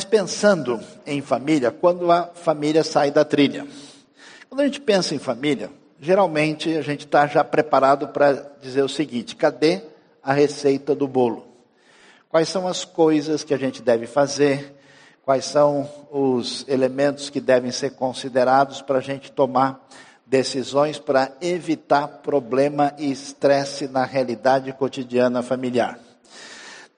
Mas pensando em família, quando a família sai da trilha. Quando a gente pensa em família, geralmente a gente está já preparado para dizer o seguinte: cadê a receita do bolo? Quais são as coisas que a gente deve fazer? Quais são os elementos que devem ser considerados para a gente tomar decisões para evitar problema e estresse na realidade cotidiana familiar?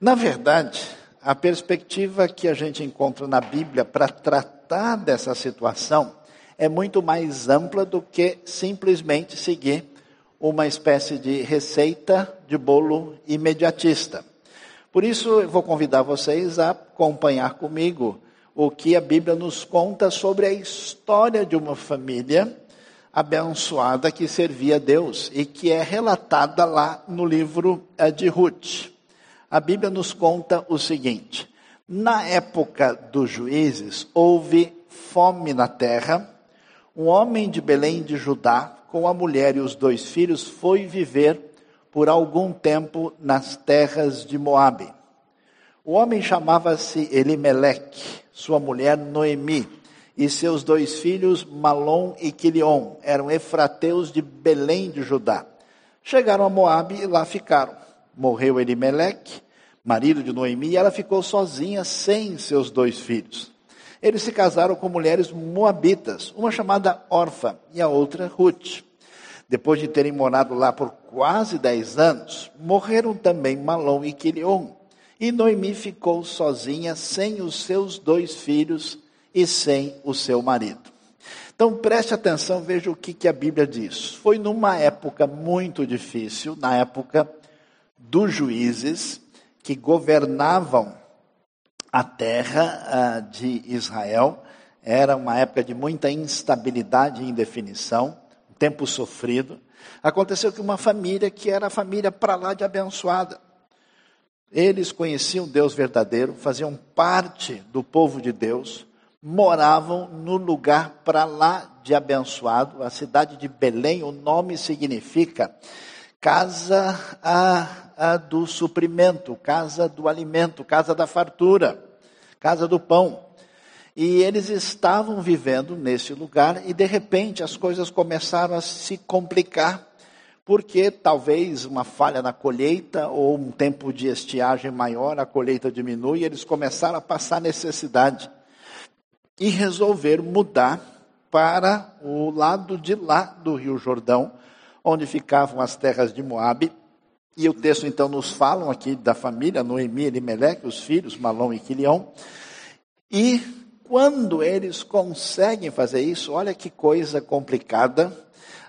Na verdade, a perspectiva que a gente encontra na Bíblia para tratar dessa situação é muito mais ampla do que simplesmente seguir uma espécie de receita de bolo imediatista. Por isso, eu vou convidar vocês a acompanhar comigo o que a Bíblia nos conta sobre a história de uma família abençoada que servia a Deus e que é relatada lá no livro eh, de Ruth. A Bíblia nos conta o seguinte: na época dos juízes, houve fome na terra. Um homem de Belém de Judá, com a mulher e os dois filhos, foi viver por algum tempo nas terras de Moabe. O homem chamava-se Elimeleque, sua mulher Noemi, e seus dois filhos Malom e Quilion, eram efrateus de Belém de Judá. Chegaram a Moabe e lá ficaram. Morreu Elimeleque, marido de Noemi, e ela ficou sozinha sem seus dois filhos. Eles se casaram com mulheres moabitas, uma chamada Orfa e a outra Ruth. Depois de terem morado lá por quase dez anos, morreram também Malom e Quilion. E Noemi ficou sozinha, sem os seus dois filhos e sem o seu marido. Então preste atenção, veja o que, que a Bíblia diz. Foi numa época muito difícil, na época dos juízes, que governavam a terra de Israel. Era uma época de muita instabilidade e indefinição tempo sofrido, aconteceu que uma família que era a família para lá de abençoada. Eles conheciam Deus verdadeiro, faziam parte do povo de Deus, moravam no lugar para lá de abençoado, a cidade de Belém, o nome significa casa do suprimento, casa do alimento, casa da fartura, casa do pão. E eles estavam vivendo nesse lugar e de repente as coisas começaram a se complicar, porque talvez uma falha na colheita ou um tempo de estiagem maior, a colheita diminui e eles começaram a passar necessidade. E resolveram mudar para o lado de lá do Rio Jordão, onde ficavam as terras de Moabe. E o texto então nos falam aqui da família Noemi, Elimelec, os filhos Malom e Quilião. E quando eles conseguem fazer isso, olha que coisa complicada,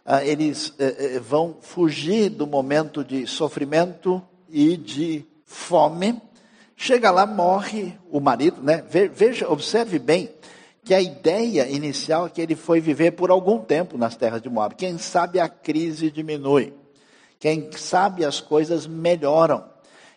ah, eles eh, eh, vão fugir do momento de sofrimento e de fome. Chega lá, morre o marido, né? Veja, observe bem que a ideia inicial é que ele foi viver por algum tempo nas terras de Moab. Quem sabe a crise diminui. Quem sabe as coisas melhoram.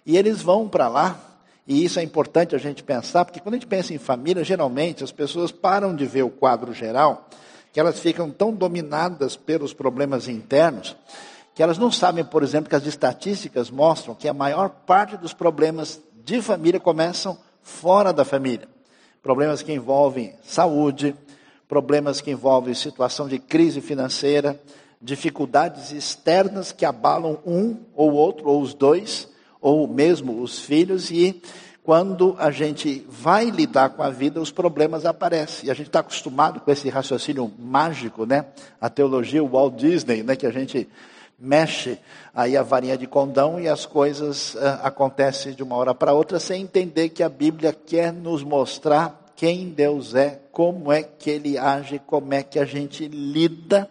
E eles vão para lá e isso é importante a gente pensar, porque quando a gente pensa em família, geralmente as pessoas param de ver o quadro geral, que elas ficam tão dominadas pelos problemas internos, que elas não sabem, por exemplo, que as estatísticas mostram que a maior parte dos problemas de família começam fora da família. Problemas que envolvem saúde, problemas que envolvem situação de crise financeira, dificuldades externas que abalam um ou outro, ou os dois, ou mesmo os filhos, e quando a gente vai lidar com a vida, os problemas aparecem. E a gente está acostumado com esse raciocínio mágico, né? A teologia Walt Disney, né? Que a gente mexe aí a varinha de condão e as coisas uh, acontecem de uma hora para outra sem entender que a Bíblia quer nos mostrar quem Deus é, como é que Ele age, como é que a gente lida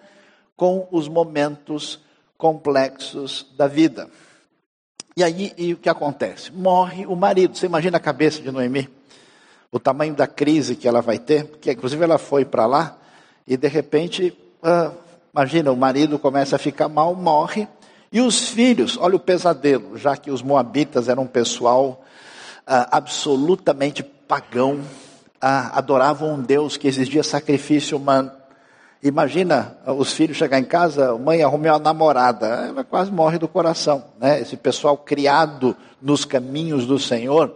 com os momentos complexos da vida. E aí e o que acontece? Morre o marido. Você imagina a cabeça de Noemi? O tamanho da crise que ela vai ter, porque inclusive ela foi para lá e de repente, ah, imagina, o marido começa a ficar mal, morre. E os filhos, olha o pesadelo, já que os moabitas eram um pessoal ah, absolutamente pagão, ah, adoravam um Deus que exigia sacrifício humano. Imagina os filhos chegar em casa, mãe arrumei uma namorada, ela quase morre do coração, né? Esse pessoal criado nos caminhos do Senhor,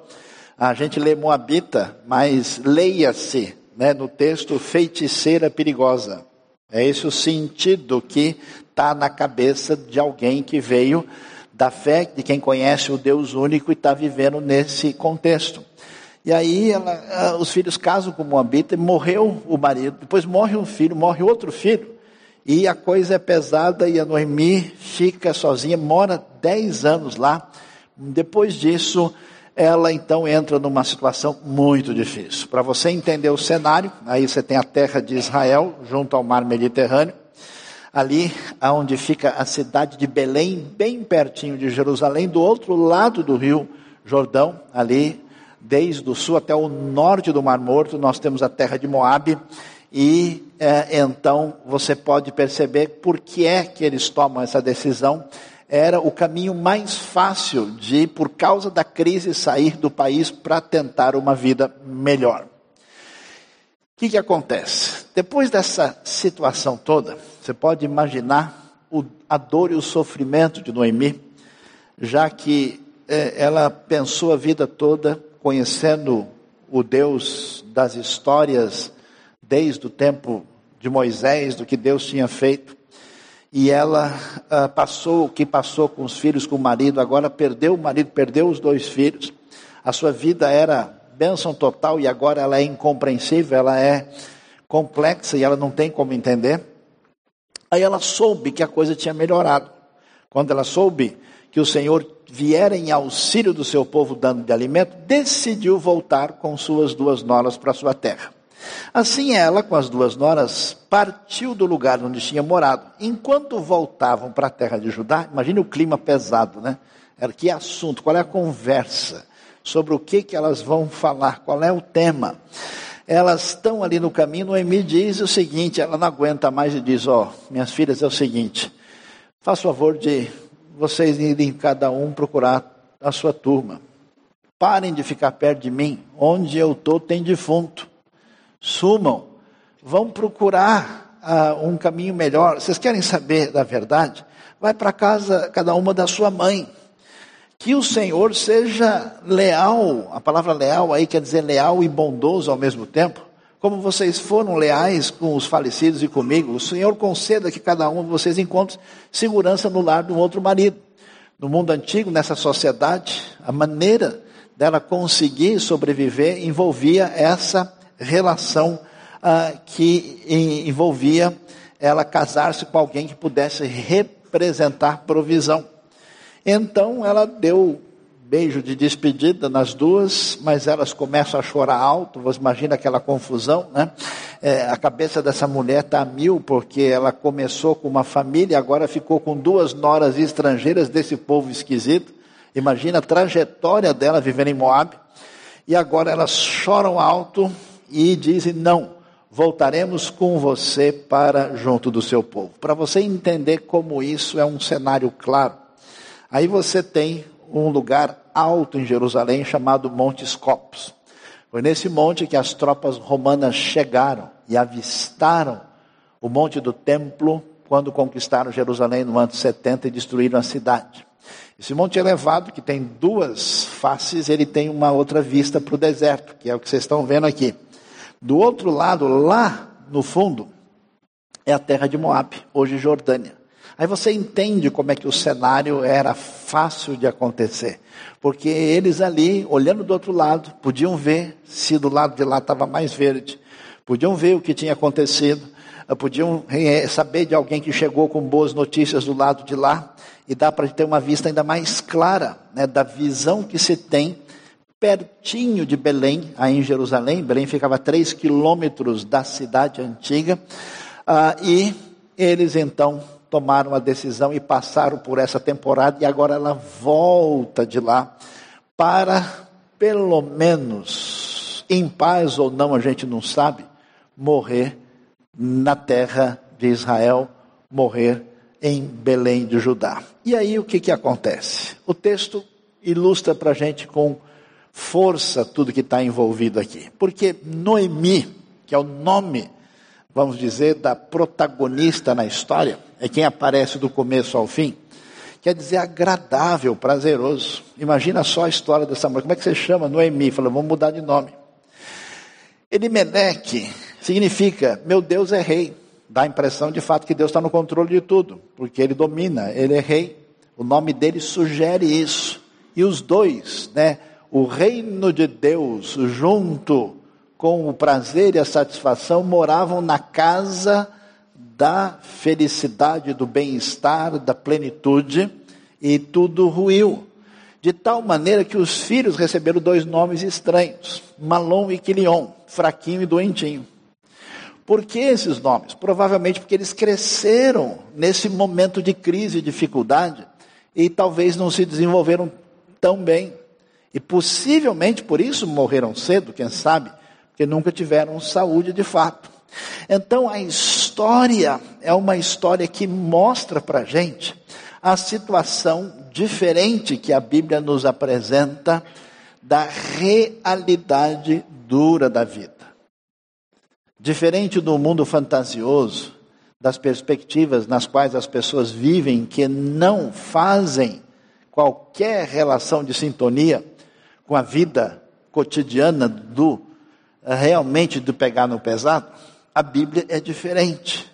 A gente lê Moabita, mas leia-se né, no texto feiticeira perigosa. É esse o sentido que está na cabeça de alguém que veio da fé de quem conhece o Deus único e está vivendo nesse contexto. E aí ela, os filhos casam com Moabita, morreu o marido, depois morre um filho, morre outro filho. E a coisa é pesada e a Noemi fica sozinha, mora 10 anos lá. Depois disso, ela então entra numa situação muito difícil. Para você entender o cenário, aí você tem a terra de Israel, junto ao mar Mediterrâneo. Ali, onde fica a cidade de Belém, bem pertinho de Jerusalém, do outro lado do rio Jordão, ali, desde o sul até o norte do Mar Morto, nós temos a terra de Moabe. E é, então você pode perceber por que é que eles tomam essa decisão. Era o caminho mais fácil de, por causa da crise, sair do país para tentar uma vida melhor. O que, que acontece? Depois dessa situação toda, você pode imaginar o, a dor e o sofrimento de Noemi, já que é, ela pensou a vida toda conhecendo o Deus das histórias desde o tempo de Moisés, do que Deus tinha feito. E ela uh, passou o que passou com os filhos, com o marido, agora perdeu o marido, perdeu os dois filhos. A sua vida era bênção total e agora ela é incompreensível, ela é complexa e ela não tem como entender. Aí ela soube que a coisa tinha melhorado. Quando ela soube que o Senhor viera em auxílio do seu povo dando de alimento, decidiu voltar com suas duas noras para sua terra. Assim ela, com as duas noras, partiu do lugar onde tinha morado. Enquanto voltavam para a terra de Judá, imagine o clima pesado, né? Era que assunto, qual é a conversa? Sobre o que, que elas vão falar, qual é o tema? Elas estão ali no caminho, Noemi diz o seguinte, ela não aguenta mais e diz, ó, oh, minhas filhas, é o seguinte, faz favor de vocês irem cada um procurar a sua turma. Parem de ficar perto de mim, onde eu estou tem defunto sumam, vão procurar uh, um caminho melhor. Vocês querem saber da verdade? Vai para casa, cada uma da sua mãe. Que o Senhor seja leal, a palavra leal aí quer dizer leal e bondoso ao mesmo tempo. Como vocês foram leais com os falecidos e comigo, o Senhor conceda que cada um de vocês encontre segurança no lar de um outro marido. No mundo antigo, nessa sociedade, a maneira dela conseguir sobreviver envolvia essa relação ah, que envolvia ela casar-se com alguém que pudesse representar provisão. Então ela deu beijo de despedida nas duas, mas elas começam a chorar alto. Você imagina aquela confusão, né? É, a cabeça dessa mulher está a mil, porque ela começou com uma família, agora ficou com duas noras estrangeiras desse povo esquisito. Imagina a trajetória dela vivendo em Moab. E agora elas choram alto, e dizem: Não, voltaremos com você para junto do seu povo. Para você entender como isso é um cenário claro, aí você tem um lugar alto em Jerusalém chamado Monte Scopus. Foi nesse monte que as tropas romanas chegaram e avistaram o monte do templo quando conquistaram Jerusalém no ano 70 e destruíram a cidade. Esse monte elevado, que tem duas faces, ele tem uma outra vista para o deserto, que é o que vocês estão vendo aqui. Do outro lado, lá no fundo, é a terra de Moab, hoje Jordânia. Aí você entende como é que o cenário era fácil de acontecer. Porque eles ali, olhando do outro lado, podiam ver se do lado de lá estava mais verde. Podiam ver o que tinha acontecido. Eh, podiam eh, saber de alguém que chegou com boas notícias do lado de lá. E dá para ter uma vista ainda mais clara né, da visão que se tem pertinho de Belém, aí em Jerusalém. Belém ficava a três quilômetros da cidade antiga. Ah, e eles então tomaram a decisão e passaram por essa temporada, e agora ela volta de lá para, pelo menos, em paz ou não, a gente não sabe, morrer na terra de Israel, morrer em Belém de Judá. E aí o que, que acontece? O texto ilustra para a gente com força tudo que está envolvido aqui. Porque Noemi, que é o nome, vamos dizer, da protagonista na história, é quem aparece do começo ao fim. quer dizer agradável, prazeroso. Imagina só a história dessa mulher. Como é que você chama? Noemi. Falou, vamos mudar de nome. Elimelec significa, meu Deus é rei. Dá a impressão de fato que Deus está no controle de tudo, porque ele domina, ele é rei. O nome dele sugere isso. E os dois, né? O reino de Deus junto com o prazer e a satisfação moravam na casa da felicidade, do bem-estar, da plenitude, e tudo ruiu. De tal maneira que os filhos receberam dois nomes estranhos, Malom e Quilion, fraquinho e doentinho. Por que esses nomes? Provavelmente porque eles cresceram nesse momento de crise e dificuldade e talvez não se desenvolveram tão bem. E possivelmente por isso morreram cedo, quem sabe, porque nunca tiveram saúde de fato. Então a história é uma história que mostra para gente a situação diferente que a Bíblia nos apresenta da realidade dura da vida. Diferente do mundo fantasioso, das perspectivas nas quais as pessoas vivem que não fazem qualquer relação de sintonia com a vida cotidiana do realmente do pegar no pesado, a Bíblia é diferente.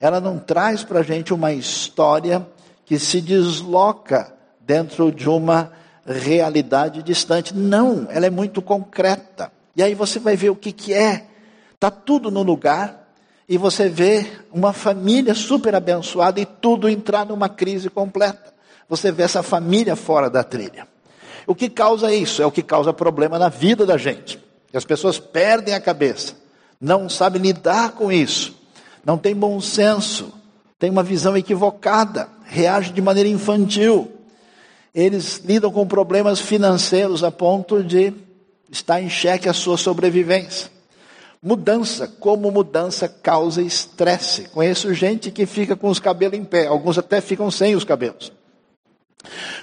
Ela não traz para a gente uma história que se desloca dentro de uma realidade distante. Não, ela é muito concreta. E aí você vai ver o que, que é. Está tudo no lugar e você vê uma família super abençoada e tudo entrar numa crise completa. Você vê essa família fora da trilha. O que causa isso? É o que causa problema na vida da gente. E as pessoas perdem a cabeça, não sabem lidar com isso, não tem bom senso, tem uma visão equivocada, reage de maneira infantil. Eles lidam com problemas financeiros a ponto de estar em xeque a sua sobrevivência. Mudança, como mudança causa estresse. Conheço gente que fica com os cabelos em pé, alguns até ficam sem os cabelos.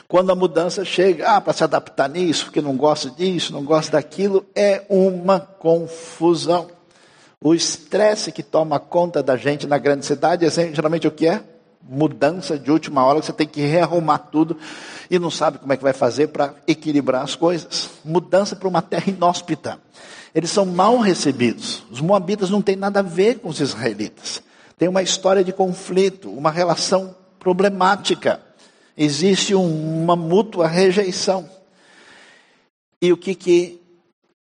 Quando a mudança chega, ah, para se adaptar nisso, porque não gosta disso, não gosta daquilo, é uma confusão. O estresse que toma conta da gente na grande cidade é geralmente o que é? Mudança de última hora, você tem que rearrumar tudo e não sabe como é que vai fazer para equilibrar as coisas. Mudança para uma terra inóspita. Eles são mal recebidos. Os moabitas não têm nada a ver com os israelitas. Tem uma história de conflito, uma relação problemática existe uma mútua rejeição. E o que, que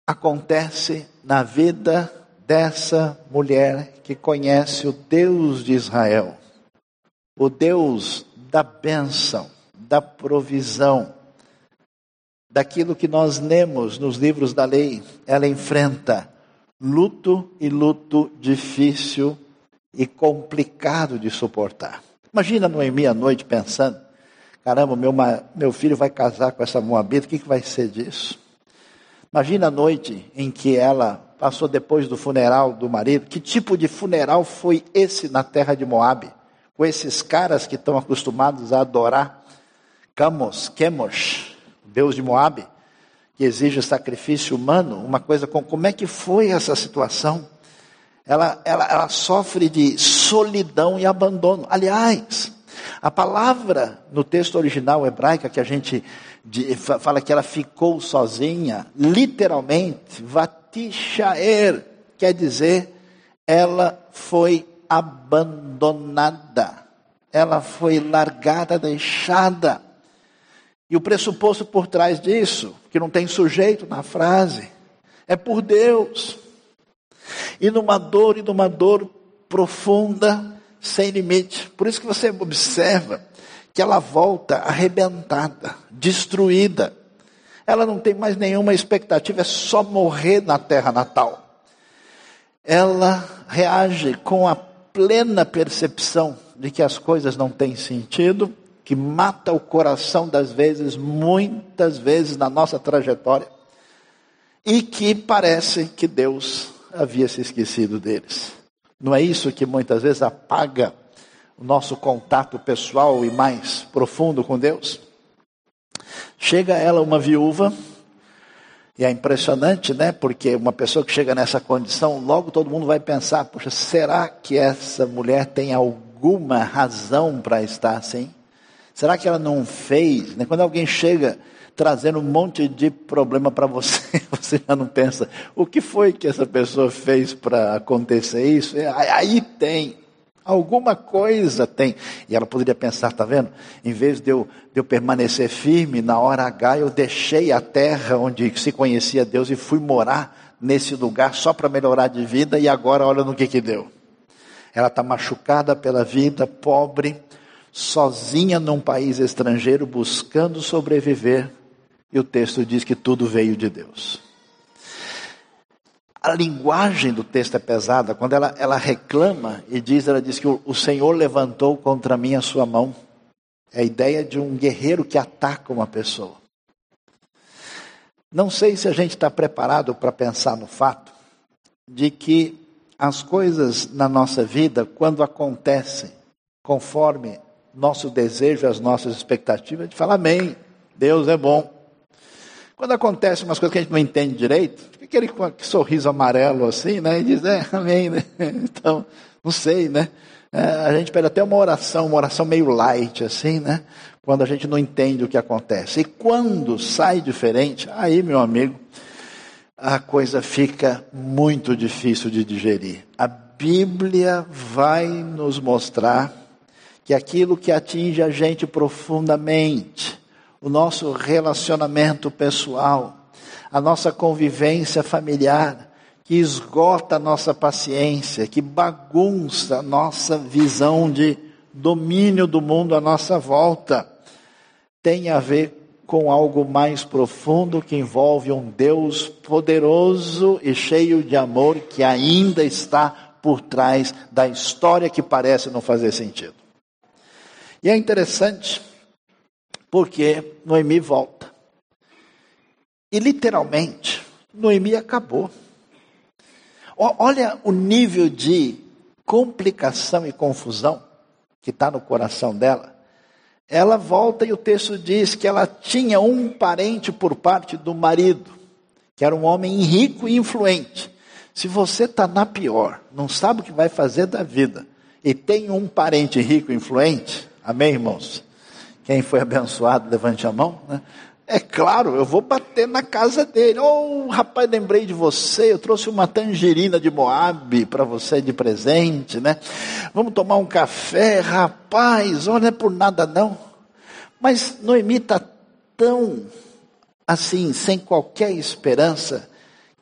acontece na vida dessa mulher que conhece o Deus de Israel, o Deus da bênção, da provisão, daquilo que nós lemos nos livros da lei, ela enfrenta luto e luto difícil e complicado de suportar. Imagina Noemi à noite pensando: Caramba, meu, meu filho vai casar com essa moabita, o que, que vai ser disso? Imagina a noite em que ela passou depois do funeral do marido. Que tipo de funeral foi esse na terra de Moabe? Com esses caras que estão acostumados a adorar Camos, Quemos, Deus de Moabe, que exige sacrifício humano. Uma coisa com como é que foi essa situação? Ela, ela, ela sofre de solidão e abandono. Aliás, a palavra no texto original hebraica que a gente fala que ela ficou sozinha, literalmente, vatishaer, quer dizer, ela foi abandonada, ela foi largada, deixada. E o pressuposto por trás disso, que não tem sujeito na frase, é por Deus. E numa dor e numa dor profunda, sem limite. Por isso que você observa que ela volta arrebentada, destruída. Ela não tem mais nenhuma expectativa, é só morrer na terra natal. Ela reage com a plena percepção de que as coisas não têm sentido, que mata o coração das vezes, muitas vezes na nossa trajetória, e que parece que Deus havia se esquecido deles. Não é isso que muitas vezes apaga o nosso contato pessoal e mais profundo com Deus? Chega ela uma viúva, e é impressionante, né? Porque uma pessoa que chega nessa condição, logo todo mundo vai pensar: poxa, será que essa mulher tem alguma razão para estar assim? Será que ela não fez? Né? Quando alguém chega trazendo um monte de problema para você, você já não pensa, o que foi que essa pessoa fez para acontecer isso? É, aí tem. Alguma coisa tem. E ela poderia pensar, tá vendo? Em vez de eu, de eu permanecer firme, na hora H eu deixei a terra onde se conhecia Deus e fui morar nesse lugar só para melhorar de vida e agora olha no que que deu. Ela está machucada pela vida, pobre, sozinha num país estrangeiro, buscando sobreviver. E o texto diz que tudo veio de Deus a linguagem do texto é pesada. Quando ela, ela reclama e diz, ela diz que o, o Senhor levantou contra mim a sua mão. É a ideia de um guerreiro que ataca uma pessoa. Não sei se a gente está preparado para pensar no fato de que as coisas na nossa vida, quando acontecem conforme nosso desejo, as nossas expectativas, a gente fala amém, Deus é bom. Quando acontece umas coisas que a gente não entende direito, fica aquele sorriso amarelo assim, né? E diz, é, amém, né? Então, não sei, né? É, a gente pede até uma oração, uma oração meio light, assim, né? Quando a gente não entende o que acontece. E quando sai diferente, aí, meu amigo, a coisa fica muito difícil de digerir. A Bíblia vai nos mostrar que aquilo que atinge a gente profundamente, o nosso relacionamento pessoal, a nossa convivência familiar, que esgota a nossa paciência, que bagunça a nossa visão de domínio do mundo à nossa volta, tem a ver com algo mais profundo que envolve um Deus poderoso e cheio de amor que ainda está por trás da história que parece não fazer sentido. E é interessante porque Noemi volta. E literalmente, Noemi acabou. Olha o nível de complicação e confusão que está no coração dela. Ela volta e o texto diz que ela tinha um parente por parte do marido, que era um homem rico e influente. Se você está na pior, não sabe o que vai fazer da vida, e tem um parente rico e influente, amém, irmãos? Quem foi abençoado, levante a mão. Né? É claro, eu vou bater na casa dele. Oh, rapaz, lembrei de você, eu trouxe uma tangerina de Moab para você de presente, né? Vamos tomar um café, rapaz, olha, não é por nada não. Mas Noemi está tão assim, sem qualquer esperança,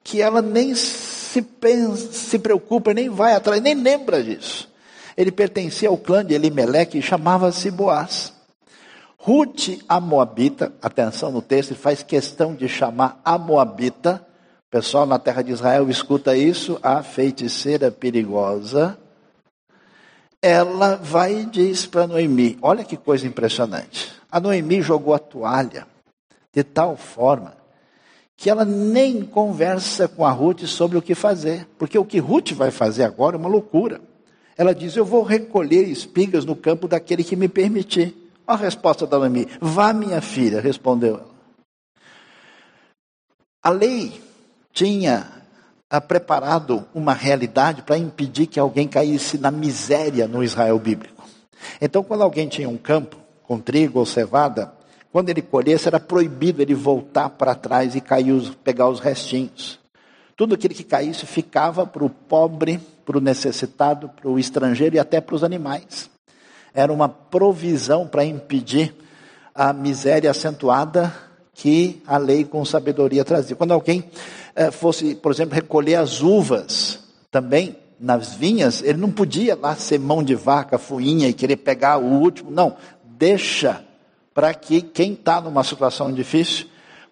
que ela nem se, pensa, se preocupa, nem vai atrás, nem lembra disso. Ele pertencia ao clã de Elimeleque e chamava-se Boaz. Ruth, a Moabita, atenção no texto, ele faz questão de chamar a Moabita, pessoal na terra de Israel escuta isso, a feiticeira perigosa. Ela vai e diz para Noemi: olha que coisa impressionante. A Noemi jogou a toalha de tal forma que ela nem conversa com a Ruth sobre o que fazer, porque o que Ruth vai fazer agora é uma loucura. Ela diz: Eu vou recolher espigas no campo daquele que me permitir. A resposta da Noemi: Vá, minha filha, respondeu ela. A lei tinha ah, preparado uma realidade para impedir que alguém caísse na miséria no Israel bíblico. Então, quando alguém tinha um campo com trigo ou cevada, quando ele colhesse, era proibido ele voltar para trás e cair, pegar os restinhos. Tudo aquilo que caísse ficava para o pobre, para o necessitado, para o estrangeiro e até para os animais era uma provisão para impedir a miséria acentuada que a lei com sabedoria trazia. Quando alguém eh, fosse, por exemplo, recolher as uvas também nas vinhas, ele não podia lá ser mão de vaca, fuinha e querer pegar o último. Não, deixa para que quem está numa situação difícil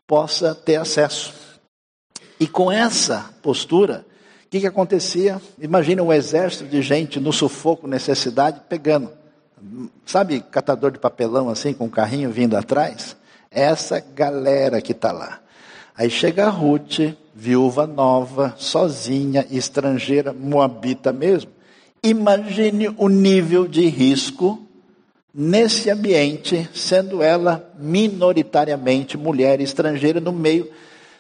possa ter acesso. E com essa postura, o que, que acontecia? Imagina um exército de gente no sufoco, necessidade, pegando sabe, catador de papelão assim, com um carrinho vindo atrás? Essa galera que está lá. Aí chega a Ruth, viúva nova, sozinha, estrangeira, moabita mesmo. Imagine o nível de risco nesse ambiente, sendo ela minoritariamente mulher estrangeira no meio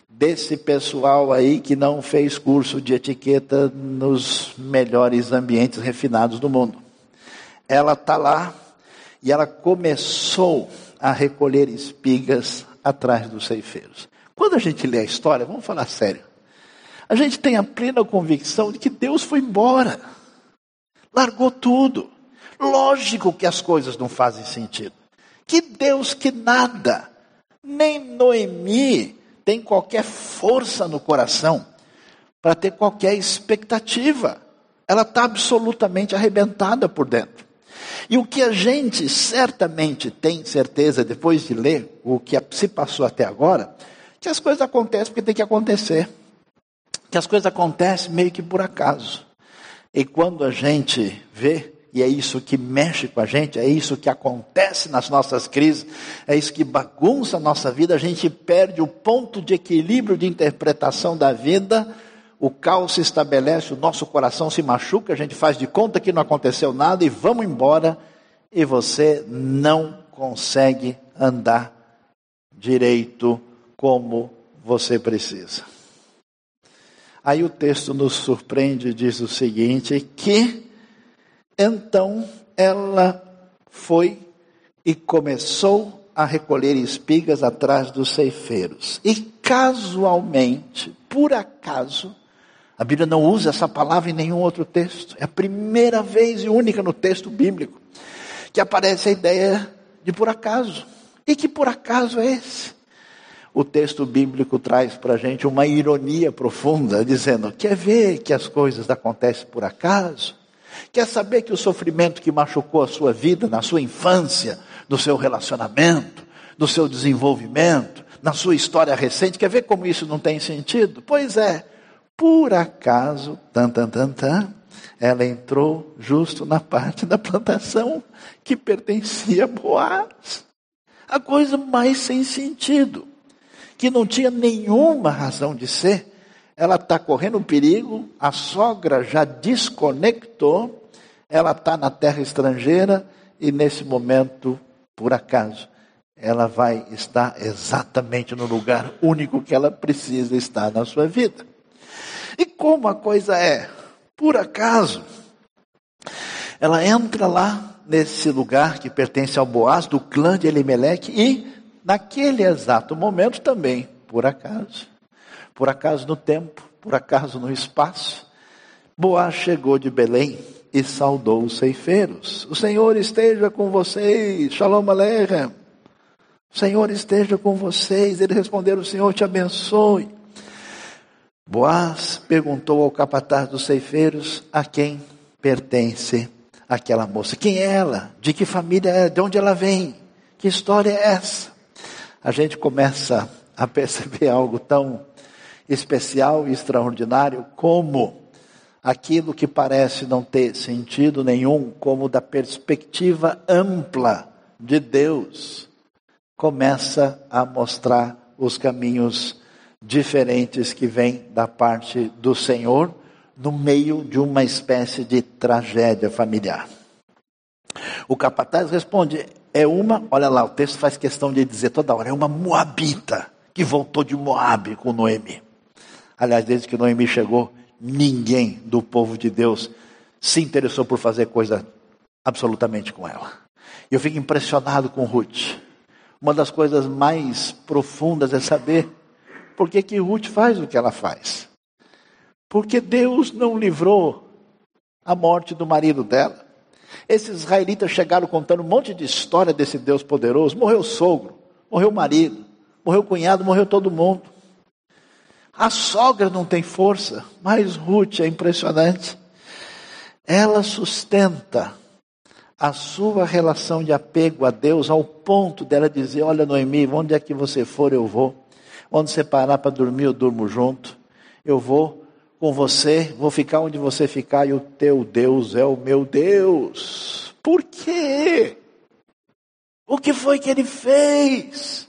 desse pessoal aí que não fez curso de etiqueta nos melhores ambientes refinados do mundo ela está lá e ela começou a recolher espigas atrás dos ceifeiros. Quando a gente lê a história, vamos falar sério, a gente tem a plena convicção de que Deus foi embora, largou tudo. Lógico que as coisas não fazem sentido. Que Deus que nada, nem Noemi tem qualquer força no coração para ter qualquer expectativa. Ela está absolutamente arrebentada por dentro. E o que a gente certamente tem certeza, depois de ler o que se passou até agora, que as coisas acontecem porque tem que acontecer. Que as coisas acontecem meio que por acaso. E quando a gente vê, e é isso que mexe com a gente, é isso que acontece nas nossas crises, é isso que bagunça a nossa vida, a gente perde o ponto de equilíbrio de interpretação da vida o caos se estabelece, o nosso coração se machuca, a gente faz de conta que não aconteceu nada e vamos embora, e você não consegue andar direito como você precisa. Aí o texto nos surpreende e diz o seguinte: que então ela foi e começou a recolher espigas atrás dos ceifeiros. E casualmente, por acaso, a Bíblia não usa essa palavra em nenhum outro texto. É a primeira vez e única no texto bíblico que aparece a ideia de por acaso. E que por acaso é esse? O texto bíblico traz para a gente uma ironia profunda, dizendo: quer ver que as coisas acontecem por acaso? Quer saber que o sofrimento que machucou a sua vida na sua infância, no seu relacionamento, no seu desenvolvimento, na sua história recente, quer ver como isso não tem sentido? Pois é, por acaso, tan, tan, tan, tan, ela entrou justo na parte da plantação que pertencia a Boaz. A coisa mais sem sentido, que não tinha nenhuma razão de ser. Ela está correndo perigo, a sogra já desconectou, ela está na terra estrangeira e nesse momento, por acaso, ela vai estar exatamente no lugar único que ela precisa estar na sua vida. Como a coisa é? Por acaso, ela entra lá nesse lugar que pertence ao Boaz, do clã de Elimelech, e naquele exato momento também, por acaso, por acaso no tempo, por acaso no espaço, Boaz chegou de Belém e saudou os ceifeiros. O Senhor esteja com vocês, Shalom Aleichem. O Senhor esteja com vocês. Ele respondeu: O Senhor te abençoe. Boaz perguntou ao capataz dos ceifeiros a quem pertence aquela moça. Quem é ela? De que família é? De onde ela vem? Que história é essa? A gente começa a perceber algo tão especial e extraordinário como aquilo que parece não ter sentido nenhum, como da perspectiva ampla de Deus, começa a mostrar os caminhos diferentes que vêm da parte do Senhor no meio de uma espécie de tragédia familiar. O capataz responde: é uma, olha lá, o texto faz questão de dizer toda hora, é uma moabita que voltou de Moabe com Noemi. Aliás, desde que Noemi chegou, ninguém do povo de Deus se interessou por fazer coisa absolutamente com ela. Eu fico impressionado com Ruth. Uma das coisas mais profundas é saber por que, que Ruth faz o que ela faz? Porque Deus não livrou a morte do marido dela. Esses israelitas chegaram contando um monte de história desse Deus poderoso. Morreu o sogro, morreu o marido, morreu o cunhado, morreu todo mundo. A sogra não tem força, mas Ruth é impressionante. Ela sustenta a sua relação de apego a Deus ao ponto dela dizer: Olha, Noemi, onde é que você for, eu vou. Onde você parar para dormir, eu durmo junto. Eu vou com você, vou ficar onde você ficar, e o teu Deus é o meu Deus. Por quê? O que foi que ele fez?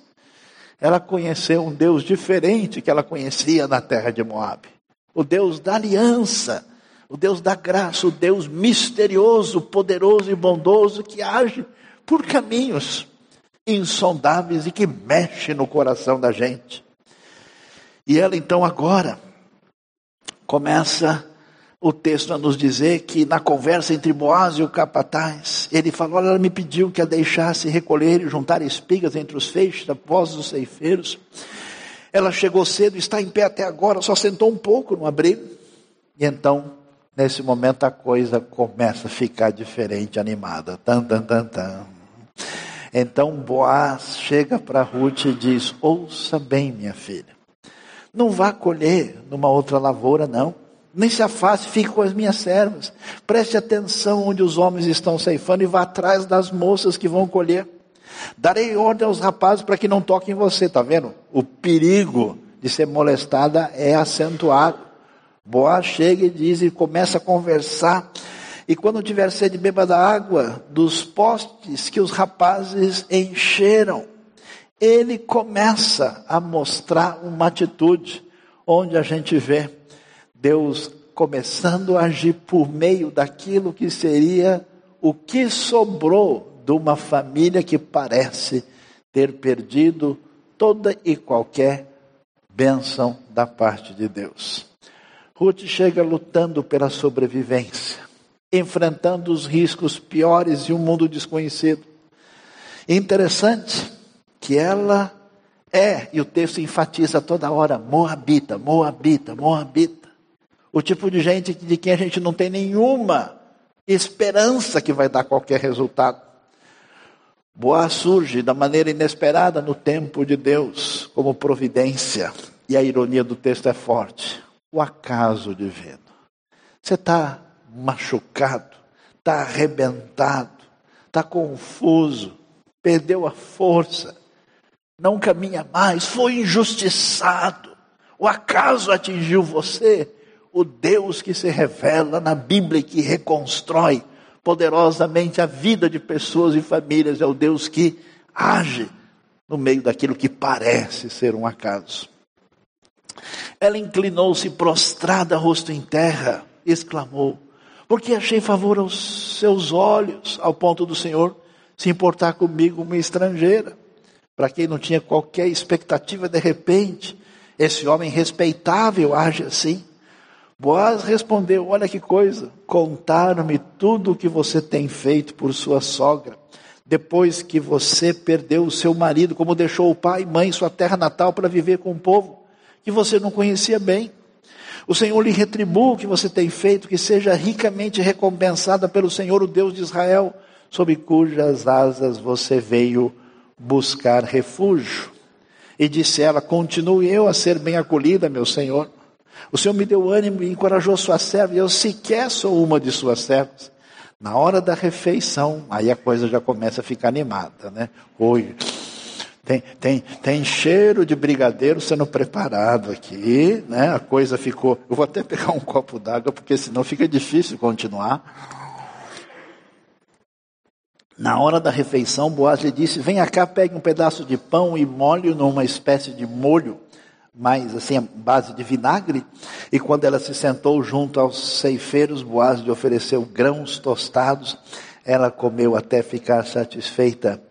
Ela conheceu um Deus diferente que ela conhecia na terra de Moab. O Deus da aliança, o Deus da graça, o Deus misterioso, poderoso e bondoso que age por caminhos insondáveis e que mexe no coração da gente. E ela então agora começa o texto a nos dizer que na conversa entre Boaz e o capataz, ele falou: ela me pediu que a deixasse recolher e juntar espigas entre os feixes após os ceifeiros. Ela chegou cedo, está em pé até agora, só sentou um pouco no abrigo. E então, nesse momento, a coisa começa a ficar diferente, animada. Tan, tan, tan, tan. Então Boaz chega para Ruth e diz: Ouça bem, minha filha. Não vá colher numa outra lavoura, não. Nem se afaste, fique com as minhas servas. Preste atenção onde os homens estão ceifando e vá atrás das moças que vão colher. Darei ordem aos rapazes para que não toquem você, tá vendo? O perigo de ser molestada é acentuado. Boaz chega e diz e começa a conversar. E quando tiver sede, beba da água dos postes que os rapazes encheram. Ele começa a mostrar uma atitude onde a gente vê Deus começando a agir por meio daquilo que seria o que sobrou de uma família que parece ter perdido toda e qualquer bênção da parte de Deus. Ruth chega lutando pela sobrevivência, enfrentando os riscos piores de um mundo desconhecido. Interessante que ela é, e o texto enfatiza toda hora, Moabita, Moabita, Moabita. O tipo de gente de quem a gente não tem nenhuma esperança que vai dar qualquer resultado. Boaz surge da maneira inesperada no tempo de Deus, como providência. E a ironia do texto é forte. O acaso divino. Você está machucado, está arrebentado, está confuso, perdeu a força, não caminha mais, foi injustiçado. O acaso atingiu você o Deus que se revela na Bíblia e que reconstrói poderosamente a vida de pessoas e famílias, é o Deus que age no meio daquilo que parece ser um acaso. Ela inclinou-se prostrada, rosto em terra, exclamou: Porque achei favor aos seus olhos, ao ponto do Senhor se importar comigo, uma estrangeira. Para quem não tinha qualquer expectativa, de repente, esse homem respeitável age assim. Boaz respondeu: Olha que coisa, contaram-me tudo o que você tem feito por sua sogra, depois que você perdeu o seu marido, como deixou o pai mãe sua terra natal para viver com um povo que você não conhecia bem. O Senhor lhe retribua o que você tem feito, que seja ricamente recompensada pelo Senhor, o Deus de Israel, sob cujas asas você veio buscar refúgio. E disse ela: Continue eu a ser bem acolhida, meu Senhor. O Senhor me deu ânimo e encorajou sua serva, e eu sequer sou uma de suas servas. Na hora da refeição, aí a coisa já começa a ficar animada, né? Oi, tem, tem, tem cheiro de brigadeiro sendo preparado aqui, né? A coisa ficou. Eu vou até pegar um copo d'água, porque senão fica difícil continuar. Na hora da refeição, Boaz lhe disse: Venha cá, pegue um pedaço de pão e molhe numa espécie de molho mais assim, base de vinagre. E quando ela se sentou junto aos ceifeiros, Boaz lhe ofereceu grãos tostados. Ela comeu até ficar satisfeita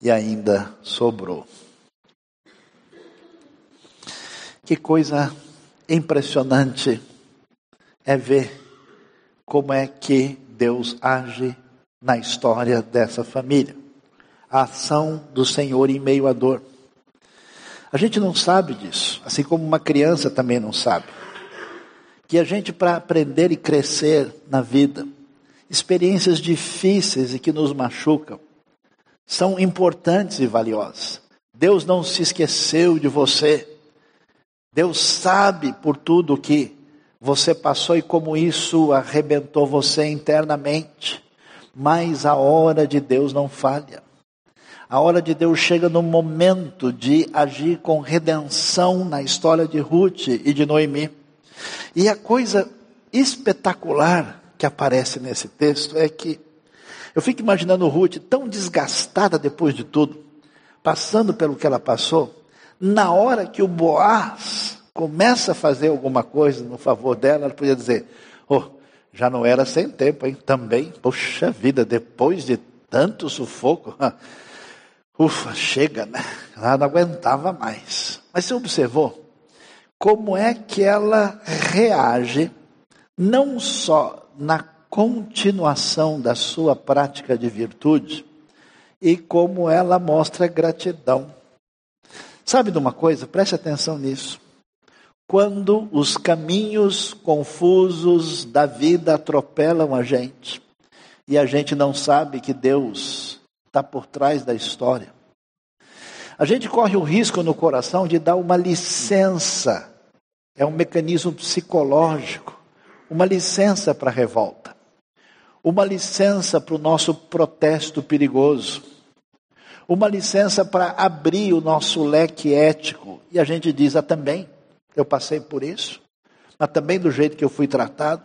e ainda sobrou. Que coisa impressionante é ver como é que Deus age na história dessa família. A ação do Senhor em meio à dor. A gente não sabe disso, assim como uma criança também não sabe. Que a gente, para aprender e crescer na vida, experiências difíceis e que nos machucam, são importantes e valiosas. Deus não se esqueceu de você. Deus sabe por tudo que você passou e como isso arrebentou você internamente. Mas a hora de Deus não falha. A hora de Deus chega no momento de agir com redenção na história de Ruth e de Noemi. E a coisa espetacular que aparece nesse texto é que eu fico imaginando Ruth tão desgastada depois de tudo, passando pelo que ela passou, na hora que o Boaz começa a fazer alguma coisa no favor dela, ela podia dizer: já não era sem tempo, hein? Também, poxa vida, depois de tanto sufoco, Ufa, chega, né? Ela não aguentava mais. Mas você observou como é que ela reage não só na continuação da sua prática de virtude, e como ela mostra gratidão. Sabe de uma coisa? Preste atenção nisso. Quando os caminhos confusos da vida atropelam a gente, e a gente não sabe que Deus está por trás da história, a gente corre o risco no coração de dar uma licença, é um mecanismo psicológico, uma licença para a revolta, uma licença para o nosso protesto perigoso, uma licença para abrir o nosso leque ético. E a gente diz, ah, também, eu passei por isso, mas também do jeito que eu fui tratado,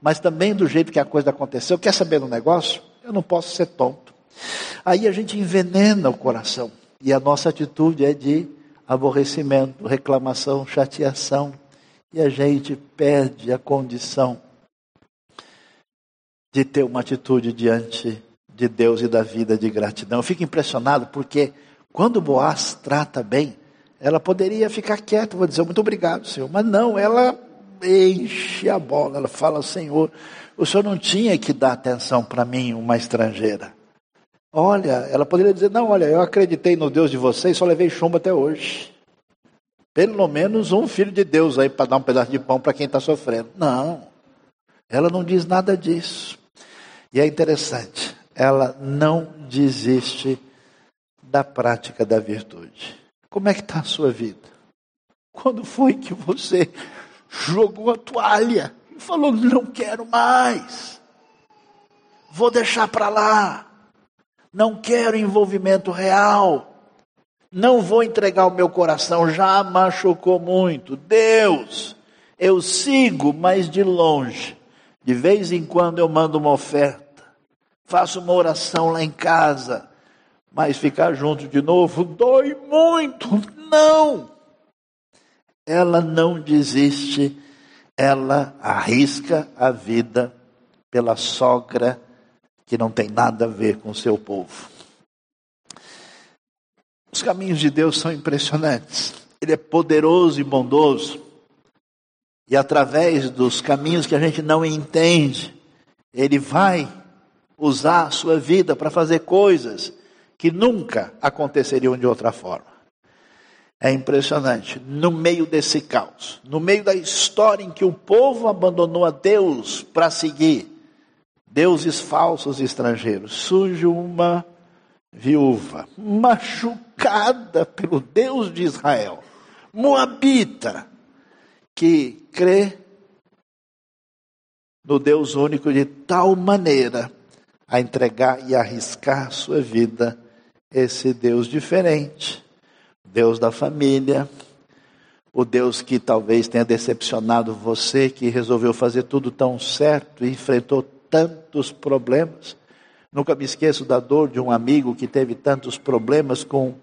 mas também do jeito que a coisa aconteceu. Quer saber do negócio? Eu não posso ser tonto. Aí a gente envenena o coração. E a nossa atitude é de aborrecimento, reclamação, chateação. E a gente perde a condição de ter uma atitude diante de Deus e da vida de gratidão. Eu fico impressionado porque quando Boaz trata bem, ela poderia ficar quieta, vou dizer muito obrigado, Senhor. Mas não, ela enche a bola, ela fala, Senhor, o Senhor não tinha que dar atenção para mim, uma estrangeira. Olha, ela poderia dizer: Não, olha, eu acreditei no Deus de vocês, só levei chumbo até hoje. Pelo menos um filho de Deus aí para dar um pedaço de pão para quem está sofrendo. Não, ela não diz nada disso. E é interessante, ela não desiste da prática da virtude. Como é que está a sua vida? Quando foi que você jogou a toalha e falou: Não quero mais, vou deixar para lá? Não quero envolvimento real. Não vou entregar o meu coração, já machucou muito. Deus, eu sigo, mas de longe. De vez em quando eu mando uma oferta, faço uma oração lá em casa, mas ficar junto de novo dói muito. Não! Ela não desiste, ela arrisca a vida pela sogra que não tem nada a ver com o seu povo. Os caminhos de Deus são impressionantes. Ele é poderoso e bondoso. E através dos caminhos que a gente não entende, ele vai usar a sua vida para fazer coisas que nunca aconteceriam de outra forma. É impressionante. No meio desse caos, no meio da história em que o povo abandonou a Deus para seguir deuses falsos estrangeiros. Surge uma viúva, machucada pelo Deus de Israel, moabita, que crê no Deus único de tal maneira a entregar e arriscar sua vida esse Deus diferente, Deus da família, o Deus que talvez tenha decepcionado você, que resolveu fazer tudo tão certo e enfrentou tantos problemas. Nunca me esqueço da dor de um amigo que teve tantos problemas com um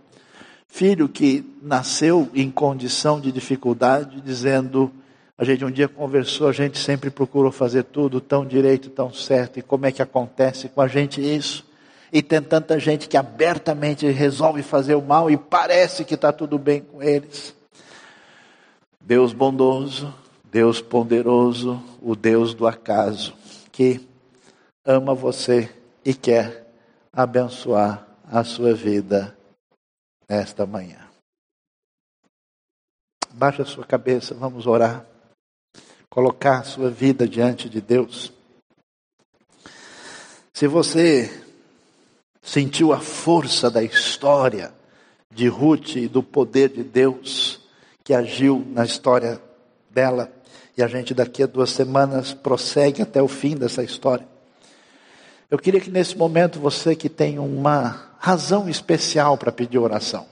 filho que nasceu em condição de dificuldade, dizendo: a gente um dia conversou, a gente sempre procurou fazer tudo tão direito, tão certo, e como é que acontece com a gente isso? E tem tanta gente que abertamente resolve fazer o mal e parece que está tudo bem com eles. Deus bondoso, Deus poderoso, o Deus do acaso, que ama você e quer abençoar a sua vida nesta manhã. Baixa a sua cabeça, vamos orar. Colocar a sua vida diante de Deus. Se você sentiu a força da história de Ruth e do poder de Deus que agiu na história dela, e a gente daqui a duas semanas prossegue até o fim dessa história. Eu queria que nesse momento você que tem uma razão especial para pedir oração,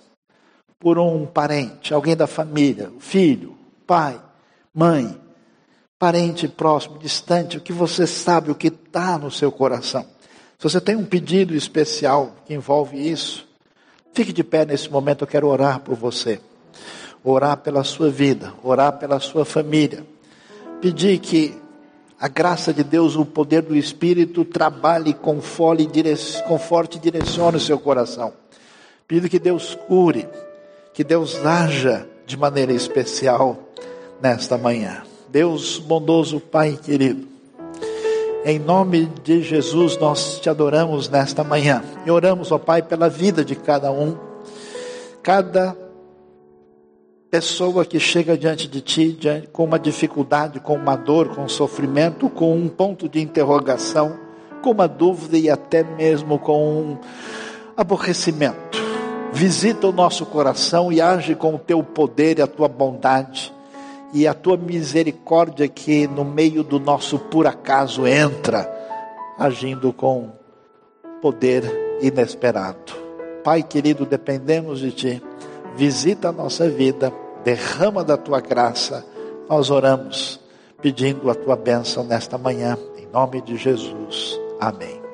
por um parente, alguém da família, filho, pai, mãe, parente próximo, distante, o que você sabe, o que está no seu coração. Se você tem um pedido especial que envolve isso, fique de pé nesse momento, eu quero orar por você. Orar pela sua vida, orar pela sua família. Pedir que a graça de Deus, o poder do Espírito trabalhe com, forte e direcione o seu coração. Pido que Deus cure, que Deus haja de maneira especial nesta manhã. Deus bondoso, Pai querido. Em nome de Jesus, nós te adoramos nesta manhã. E oramos, ó Pai, pela vida de cada um. Cada pessoa que chega diante de Ti com uma dificuldade, com uma dor, com um sofrimento, com um ponto de interrogação, com uma dúvida e até mesmo com um aborrecimento. Visita o nosso coração e age com o Teu poder e a Tua bondade e a tua misericórdia que no meio do nosso por acaso entra, agindo com poder inesperado. Pai querido, dependemos de ti. Visita a nossa vida, derrama da tua graça. Nós oramos pedindo a tua bênção nesta manhã, em nome de Jesus. Amém.